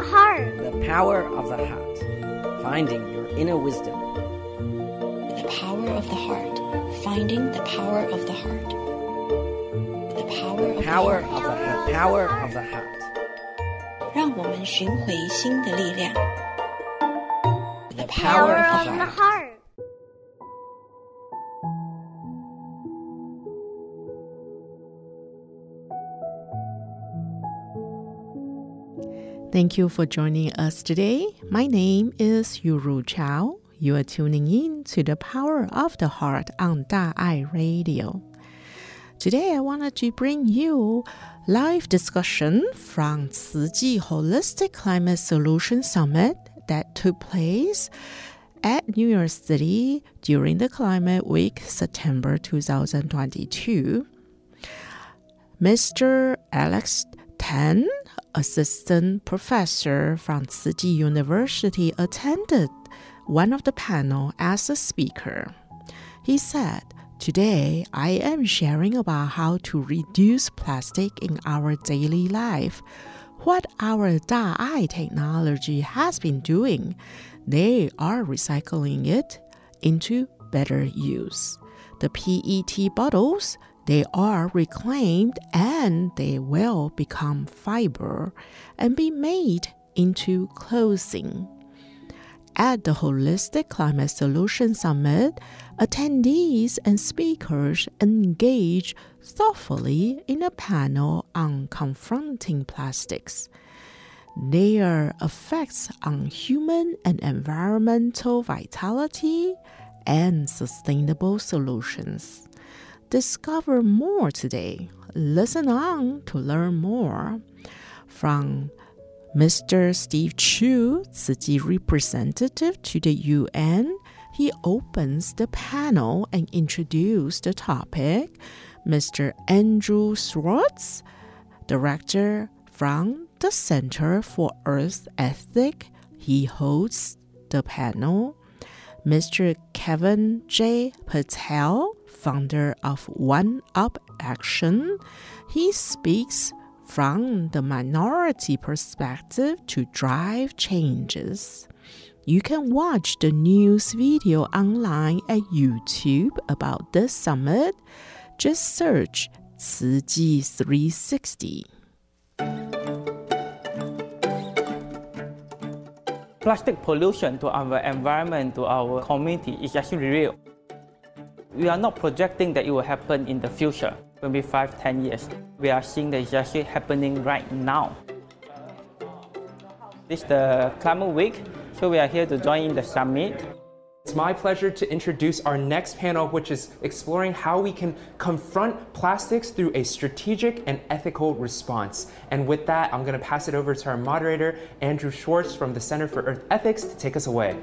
the heart. The power of the heart. Finding your inner wisdom. The power of the heart. Finding the power of the heart. The power of Power the of heart. the heart. Power of the heart. 让我们寻回心的力量。The Power power of of the the the heart. Thank you for joining us today. My name is Yuru Chao. You are tuning in to the Power of the Heart on Da Ai Radio. Today I wanted to bring you live discussion from Tzu Chi Holistic Climate Solution Summit that took place at New York City during the Climate Week September 2022. Mr. Alex Tan, assistant professor from Tsingy University, attended one of the panel as a speaker. He said, Today, I am sharing about how to reduce plastic in our daily life. What our Da'ai technology has been doing, they are recycling it into better use. The PET bottles, they are reclaimed and they will become fiber and be made into clothing. At the Holistic Climate Solution Summit, attendees and speakers engage thoughtfully in a panel on confronting plastics, their effects on human and environmental vitality, and sustainable solutions. Discover more today. Listen on to learn more. From Mr. Steve Chu, Tzu representative to the UN, he opens the panel and introduces the topic. Mr. Andrew Schwartz, director from the Center for Earth Ethic, he hosts the panel. Mr. Kevin J. Patel, founder of One Up Action, he speaks from the minority perspective to drive changes. You can watch the news video online at YouTube about this summit. Just search 慈济 360. Plastic pollution to our environment, to our community is actually real. We are not projecting that it will happen in the future, maybe five, ten years. We are seeing that it's actually happening right now. This is the climate week, so we are here to join in the summit. It's my pleasure to introduce our next panel, which is exploring how we can confront plastics through a strategic and ethical response. And with that, I'm going to pass it over to our moderator, Andrew Schwartz from the Center for Earth Ethics, to take us away.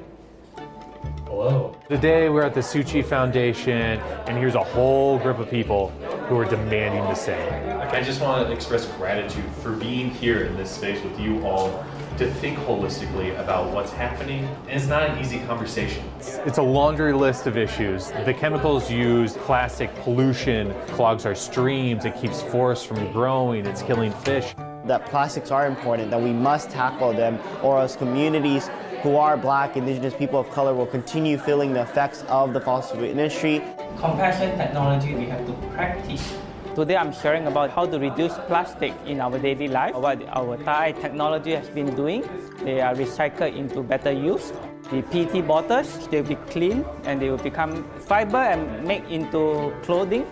Hello. Today we're at the Tzu Chi Foundation, and here's a whole group of people who are demanding the same. I just want to express gratitude for being here in this space with you all to think holistically about what's happening. And it's not an easy conversation. It's a laundry list of issues. The chemicals used, plastic pollution clogs our streams, it keeps forests from growing, it's killing fish. that plastics are important, that we must tackle them, or as communities who are black, indigenous people of color will continue feeling the effects of the fossil fuel industry. Compassion technology we have to practice. Today I'm sharing about how to reduce plastic in our daily life, what our Da Ai technology has been doing. They are recycled into better use. The PET bottles, they'll be clean and they will become fiber and make into clothing.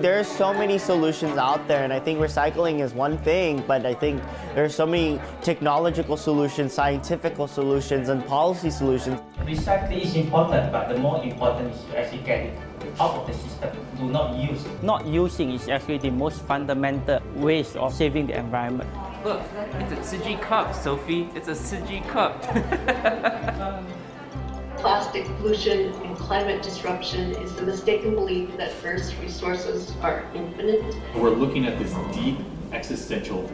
There's so many solutions out there, and I think recycling is one thing, but I think there's so many technological solutions, scientific solutions, and policy solutions. Recycling is important, but the more important is to actually get it out of the system. Do not use. Not using is actually the most fundamental ways of saving the environment. Look, it's a Tzu Chi cup, Sophie. It's a Tzu Chi cup. Plastic pollution and climate disruption is the mistaken belief that Earth's resources are infinite. We're looking at this deep existential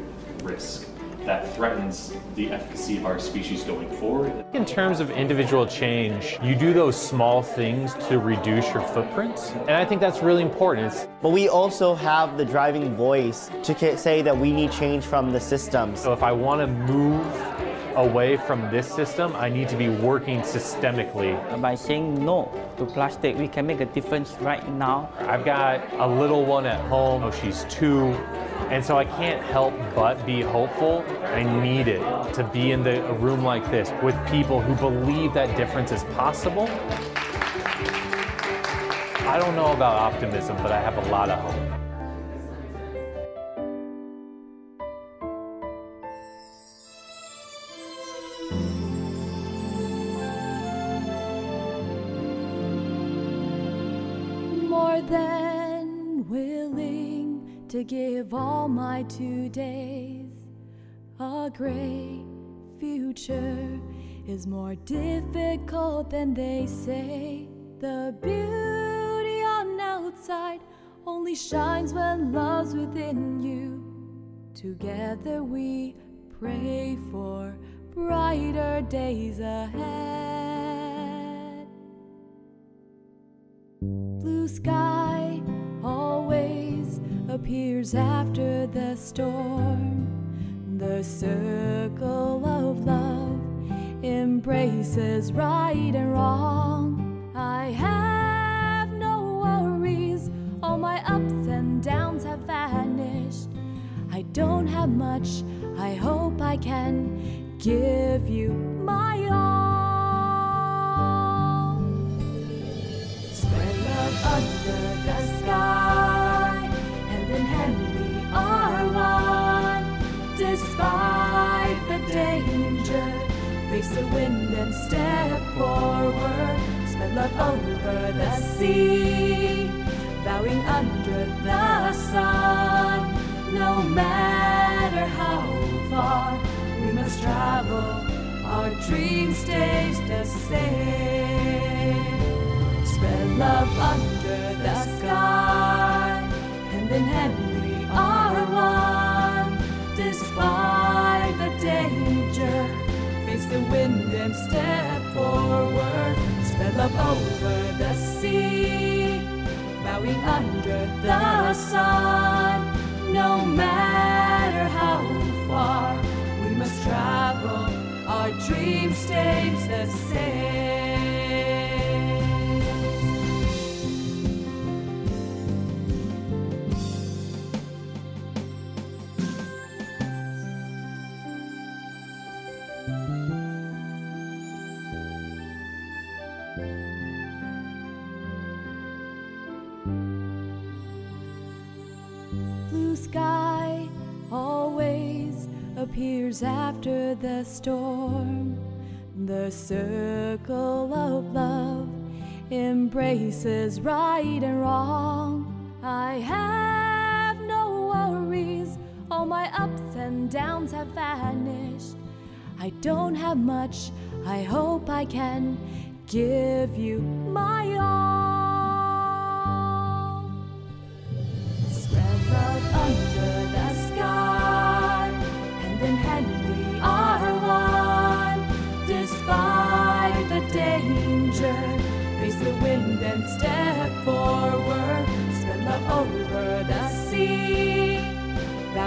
risk. that threatens the efficacy of our species going forward. In terms of individual change, you do those small things to reduce your footprint, and I think that's really important. But we also have the driving voice to say that we need change from the system. So if I want to move away from this system, I need to be working systemically. By saying no to plastic, we can make a difference right now. I've got a little one at home, oh, she's two, and so I can't help but be hopeful. I need it to be in the, a room like this with people who believe that difference is possible. I don't know about optimism, but I have a lot of hope. To give all my two days. A great future is more difficult than they say. The beauty on outside only shines when love's within you. Together we pray for brighter days ahead. Blue sky always appears after the storm. The circle of love embraces right and wrong. I have no worries, all my ups and downs have vanished. I don't have much, I hope I can give you my all. Face the wind and step forward. Spread love over the sea, bowing under the sun. No matter how far we must travel, our dream stays the same. Spread love under the sky, And in hand we are one. Despite the danger, face the wind and step forward. Spread love over the sea, bowing under the sun. No matter how far we must travel, our dream stays the same. The storm. The circle of love embraces right and wrong. I have no worries, all my ups and downs have vanished. I don't have much, I hope I can give you my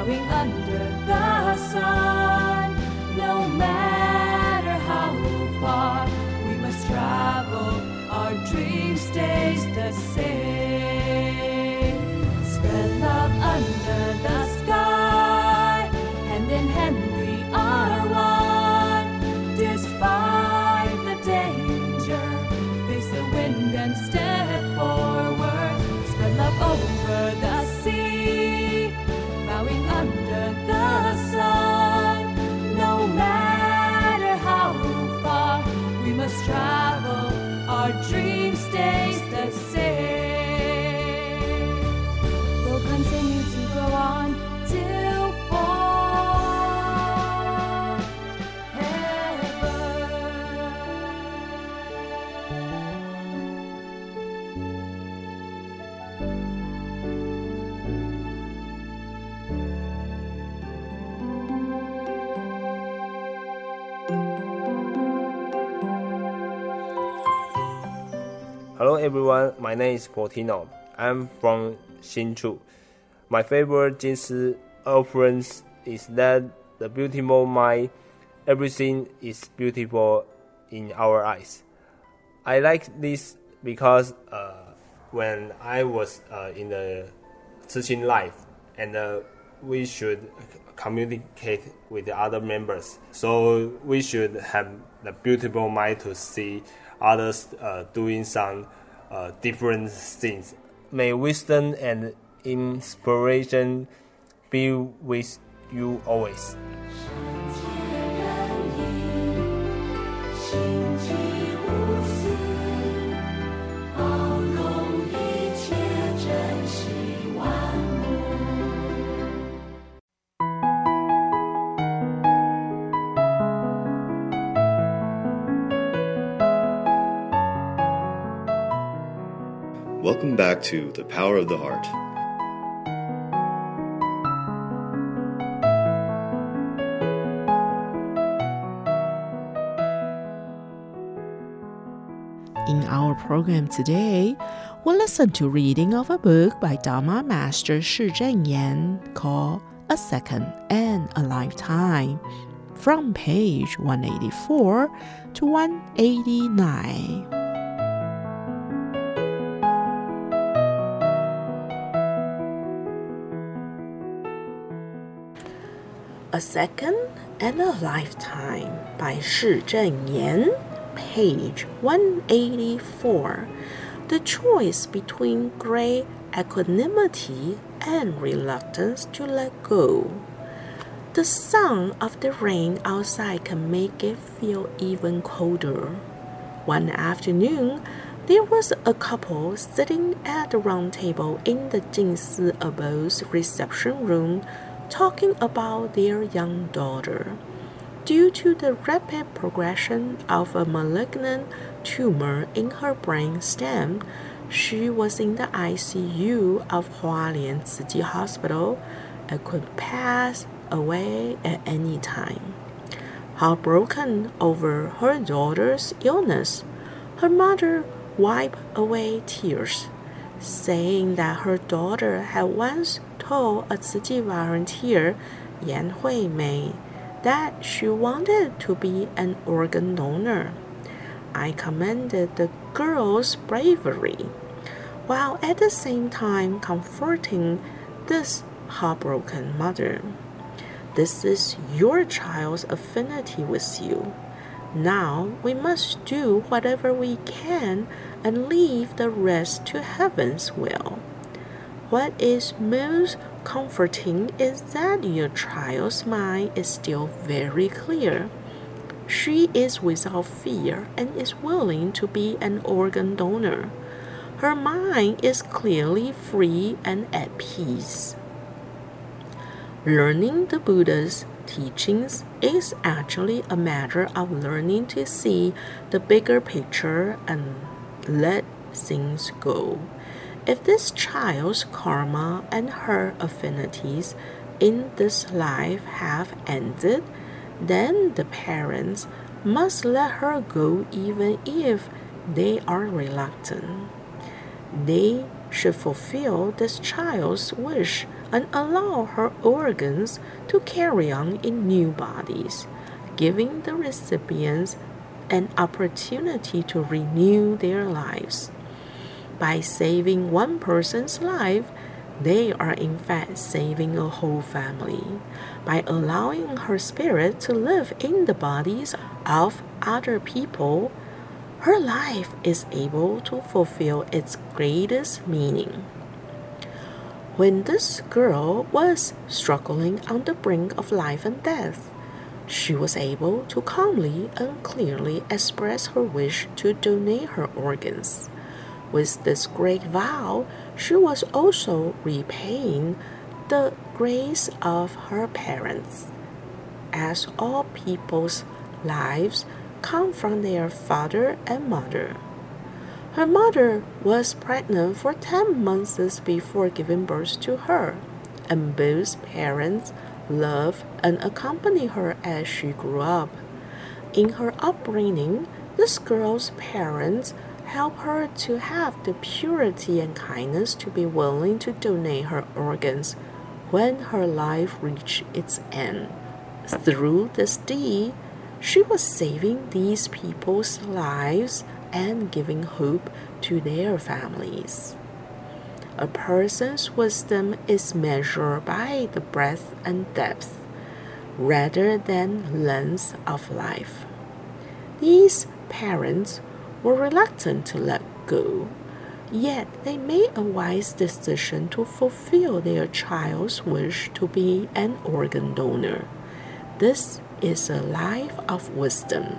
under the sun. No matter how far we must travel, our dream stays everyone. My name is Portino. I'm from Hsinchu. My favorite Jing Si reference is that the beautiful mind, everything is beautiful in our eyes. I like this because uh, when I was uh, in the teaching life, and uh, we should communicate with the other members. So we should have the beautiful mind to see others uh, doing some uh, different things. May wisdom and inspiration be with you always. Back to The Power of the Heart. In our program today, we'll listen to reading of a book by Dharma Master Shi Cheng Yen called A Second and a Lifetime from page 184 to 189. A Second and a Lifetime by Shi Cheng Yen, page 184. The choice between great equanimity and reluctance to let go. The sound of the rain outside can make it feel even colder. One afternoon, there was a couple sitting at the round table in the Jing Si Abode's reception room talking about their young daughter. Due to the rapid progression of a malignant tumor in her brain stem, she was in the ICU of Hualien Tzu Hospital and could pass away at any time. Heartbroken over her daughter's illness, her mother wiped away tears, saying that her daughter had once told a Tzu Chi volunteer, Yan Hui Mei, that she wanted to be an organ donor. I commended the girl's bravery, while at the same time comforting this heartbroken mother. This is your child's affinity with you. Now we must do whatever we can and leave the rest to heaven's will. What is most comforting is that your child's mind is still very clear. She is without fear and is willing to be an organ donor. Her mind is clearly free and at peace. Learning the Buddha's teachings is actually a matter of learning to see the bigger picture and let things go. If this child's karma and her affinities in this life have ended, then the parents must let her go even if they are reluctant. They should fulfill this child's wish and allow her organs to carry on in new bodies, giving the recipients an opportunity to renew their lives. By saving one person's life, they are in fact saving a whole family. By allowing her spirit to live in the bodies of other people, her life is able to fulfill its greatest meaning. When this girl was struggling on the brink of life and death, she was able to calmly and clearly express her wish to donate her organs. With this great vow, she was also repaying the grace of her parents. As all people's lives come from their father and mother. Her mother was pregnant for 10 months before giving birth to her, and both parents loved and accompanied her as she grew up. In her upbringing, this girl's parents help her to have the purity and kindness to be willing to donate her organs when her life reached its end. Through this deed, she was saving these people's lives and giving hope to their families. A person's wisdom is measured by the breadth and depth rather than length of life. These parents were reluctant to let go, yet they made a wise decision to fulfill their child's wish to be an organ donor. This is a life of wisdom.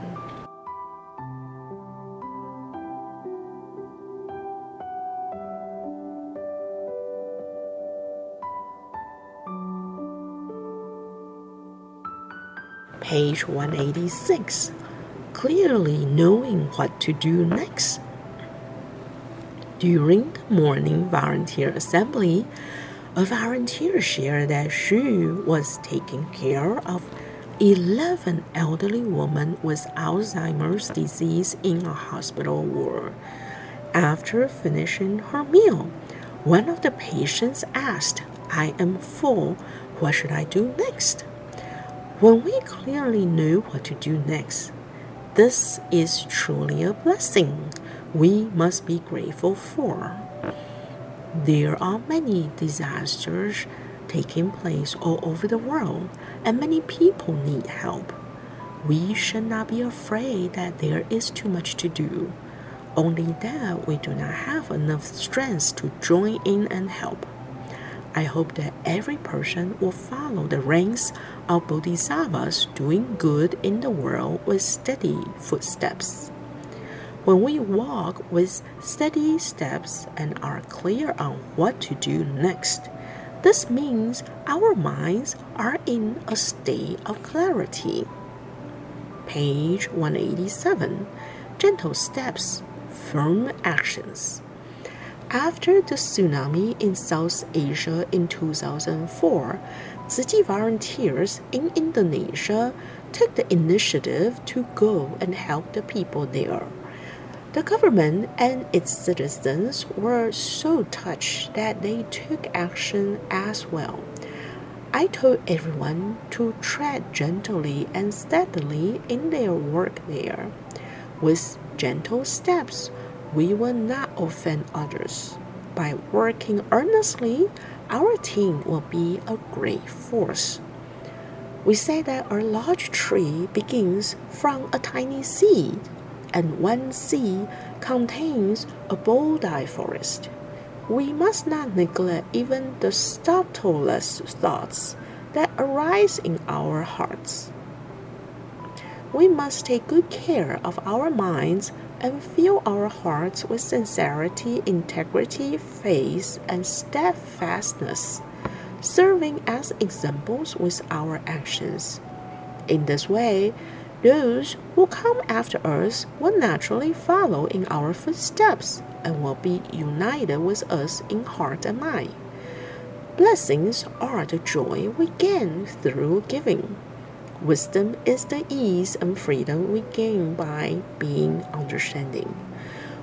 Page 186. Clearly knowing what to do next. During the morning volunteer assembly, a volunteer shared that she was taking care of 11 elderly women with Alzheimer's disease in a hospital ward. After finishing her meal, one of the patients asked, I am full. What should I do next? When we clearly know what to do next, this is truly a blessing we must be grateful for. There are many disasters taking place all over the world, and many people need help. We should not be afraid that there is too much to do, only that we do not have enough strength to join in and help. I hope that every person will follow the ranks of bodhisattvas doing good in the world with steady footsteps. When we walk with steady steps and are clear on what to do next, this means our minds are in a state of clarity. Page 187 Gentle Steps, Firm Actions. After the tsunami in South Asia in 2004, Tzu Chi volunteers in Indonesia took the initiative to go and help the people there. The government and its citizens were so touched that they took action as well. I told everyone to tread gently and steadily in their work there. With gentle steps, we will not offend others. By working earnestly, our team will be a great force. We say that a large tree begins from a tiny seed, and one seed contains a Bodhi forest. We must not neglect even the subtlest thoughts that arise in our hearts. We must take good care of our minds and fill our hearts with sincerity, integrity, faith, and steadfastness, serving as examples with our actions. In this way, those who come after us will naturally follow in our footsteps and will be united with us in heart and mind. Blessings are the joy we gain through giving. Wisdom is the ease and freedom we gain by being understanding.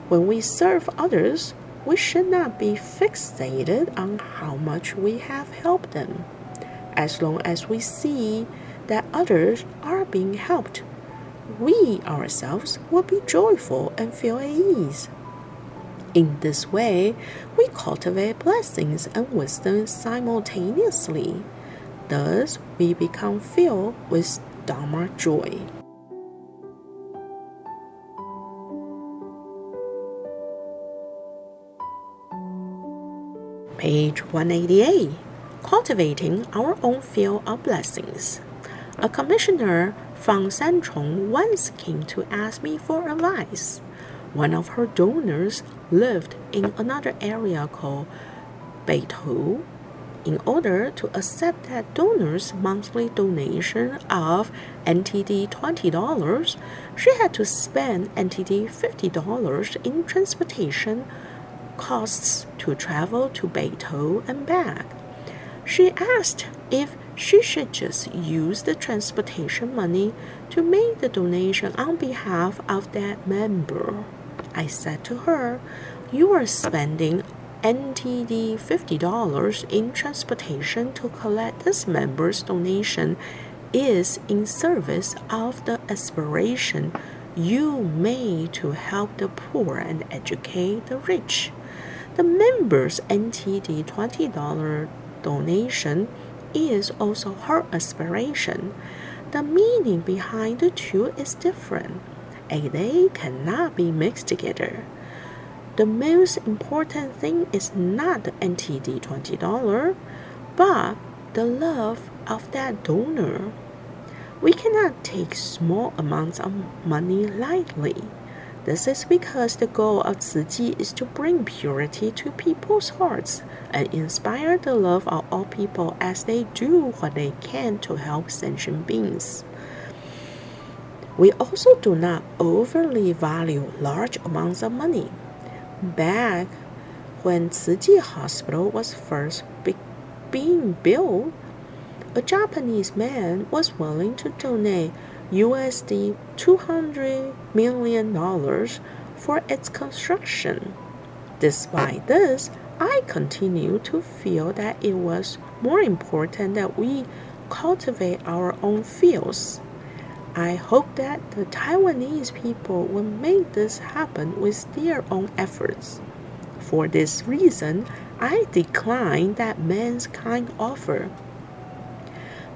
When we serve others, we should not be fixated on how much we have helped them. As long as we see that others are being helped, we ourselves will be joyful and feel at ease. In this way, we cultivate blessings and wisdom simultaneously. Thus, we become filled with Dharma joy. Page 188 Cultivating Our Own Field of Blessings. A commissioner from Sanchong once came to ask me for advice. One of her donors lived in another area called Beitou in order to accept that donor's monthly donation of NTD $20, she had to spend NTD $50 in transportation costs to travel to Beitou and back. She asked if she should just use the transportation money to make the donation on behalf of that member. I said to her, You are spending NTD $50 in transportation to collect this member's donation is in service of the aspiration you made to help the poor and educate the rich. The members' NTD $20 donation is also her aspiration. The meaning behind the two is different, and they cannot be mixed together. The most important thing is not the NTD $20, but the love of that donor. We cannot take small amounts of money lightly. This is because the goal of Chi is to bring purity to people's hearts and inspire the love of all people as they do what they can to help sentient beings. We also do not overly value large amounts of money. Back when Tzu Hospital was first be- being built, a Japanese man was willing to donate USD 200 million dollars for its construction. Despite this, I continue to feel that it was more important that we cultivate our own fields. I hope that the Taiwanese people will make this happen with their own efforts. For this reason, I decline that man's kind offer.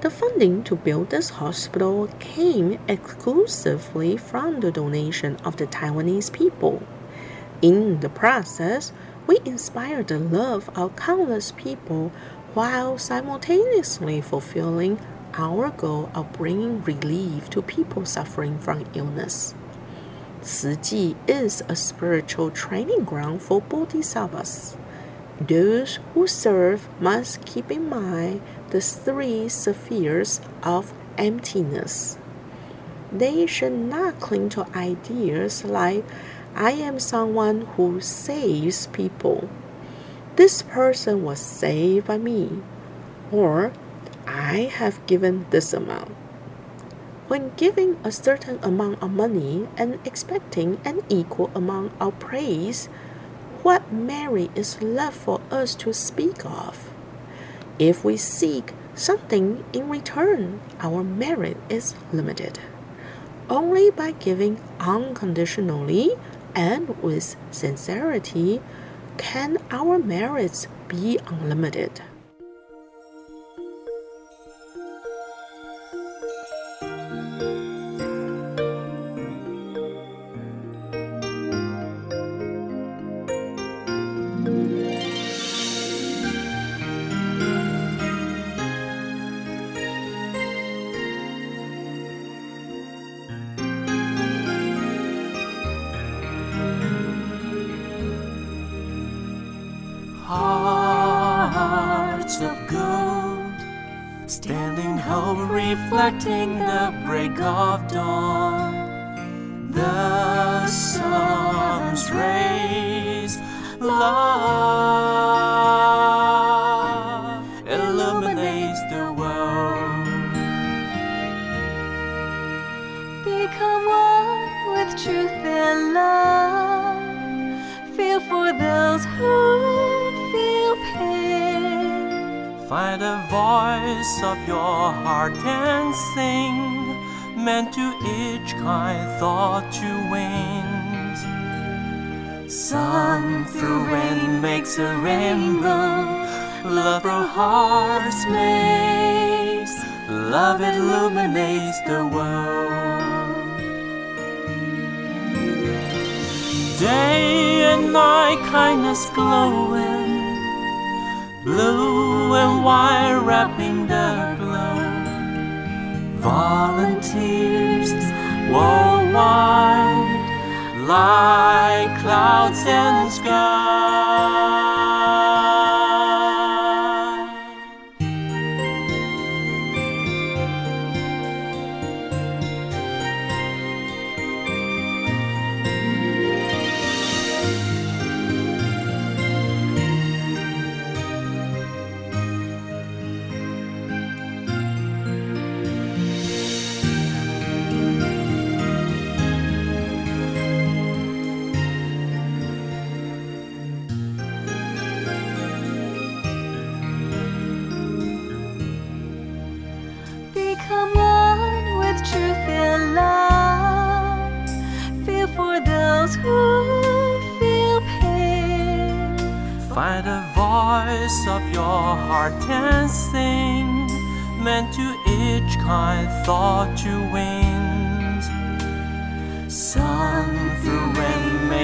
The funding to build this hospital came exclusively from the donation of the Taiwanese people. In the process, we inspired the love of countless people while simultaneously fulfilling our goal of bringing relief to people suffering from illness. Chi is a spiritual training ground for bodhisattvas. Those who serve must keep in mind the three spheres of emptiness. They should not cling to ideas like, I am someone who saves people. This person was saved by me. Or, I have given this amount. When giving a certain amount of money and expecting an equal amount of praise, what merit is left for us to speak of? If we seek something in return, our merit is limited. Only by giving unconditionally and with sincerity can our merits be unlimited. Break of dawn. Find a voice of your heart and sing, meant to each kind thought to wings. Sun through rain makes a rainbow, love through hearts makes, love illuminates the world. Day and night, kindness glowing, blue and white wrapping the glow. Volunteers worldwide, like clouds and sky.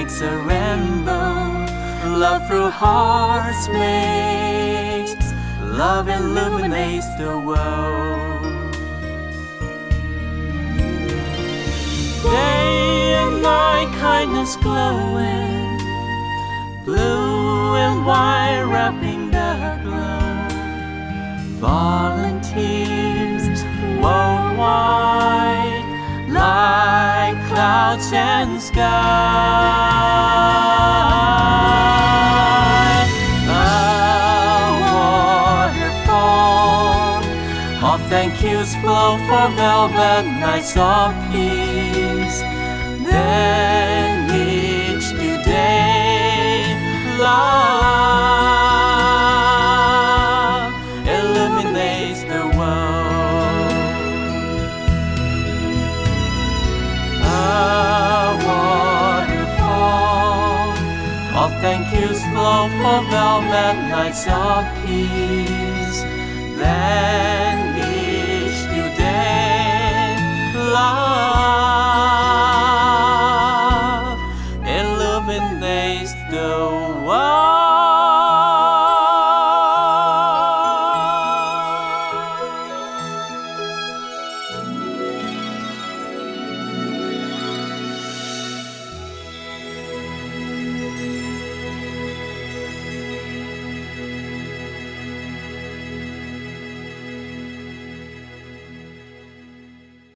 Makes a rainbow, love through hearts makes, love illuminates the world. Day and night, kindness glowing, blue and white wrapping the glow. Volunteers worldwide, like clouds and sky. A waterfall of thank yous flow for velvet nights of peace. Then each new day, love for velvet nights of peace.